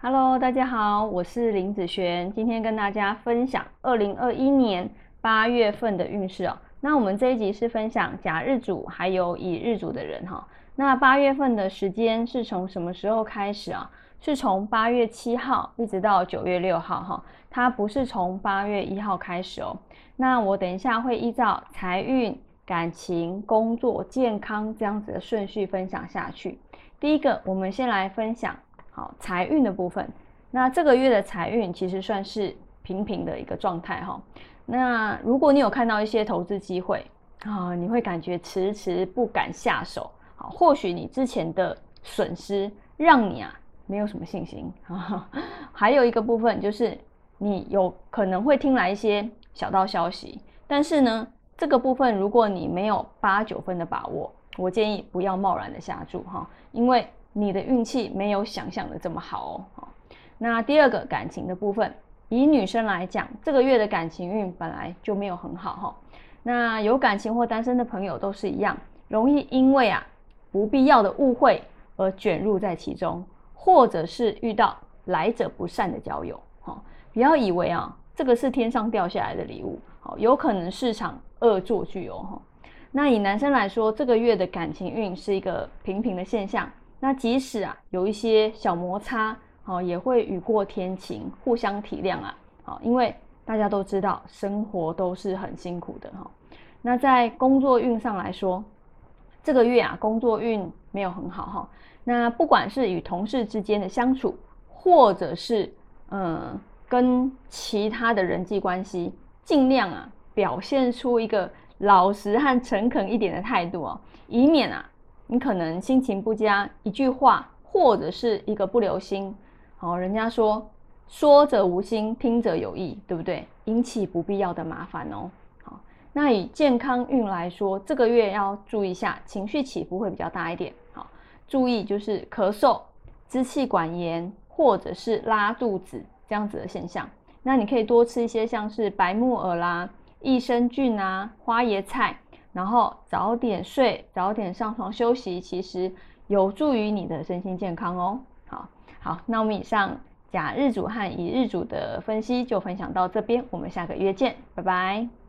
Hello，大家好，我是林子璇，今天跟大家分享二零二一年八月份的运势哦。那我们这一集是分享甲日主还有乙日主的人哈。那八月份的时间是从什么时候开始啊？是从八月七号一直到九月六号哈。它不是从八月一号开始哦。那我等一下会依照财运、感情、工作、健康这样子的顺序分享下去。第一个，我们先来分享。好，财运的部分，那这个月的财运其实算是平平的一个状态哈。那如果你有看到一些投资机会啊，你会感觉迟迟不敢下手。好，或许你之前的损失让你啊没有什么信心 啊。还有一个部分就是你有可能会听来一些小道消息，但是呢，这个部分如果你没有八九分的把握，我建议不要贸然的下注哈，因为。你的运气没有想象的这么好哦。那第二个感情的部分，以女生来讲，这个月的感情运本来就没有很好哈。那有感情或单身的朋友都是一样，容易因为啊不必要的误会而卷入在其中，或者是遇到来者不善的交友哈。不要以为啊这个是天上掉下来的礼物，好，有可能是场恶作剧哦哈。那以男生来说，这个月的感情运是一个平平的现象。那即使啊有一些小摩擦，哦，也会雨过天晴，互相体谅啊，好，因为大家都知道生活都是很辛苦的哈。那在工作运上来说，这个月啊工作运没有很好哈。那不管是与同事之间的相处，或者是嗯跟其他的人际关系，尽量啊表现出一个老实和诚恳一点的态度哦，以免啊。你可能心情不佳，一句话或者是一个不留心，好，人家说说者无心，听者有意，对不对？引起不必要的麻烦哦。好，那以健康运来说，这个月要注意一下，情绪起伏会比较大一点。好，注意就是咳嗽、支气管炎或者是拉肚子这样子的现象。那你可以多吃一些像是白木耳啦、益生菌啊、花椰菜。然后早点睡，早点上床休息，其实有助于你的身心健康哦。好，好，那我们以上甲日主和乙日主的分析就分享到这边，我们下个月见，拜拜。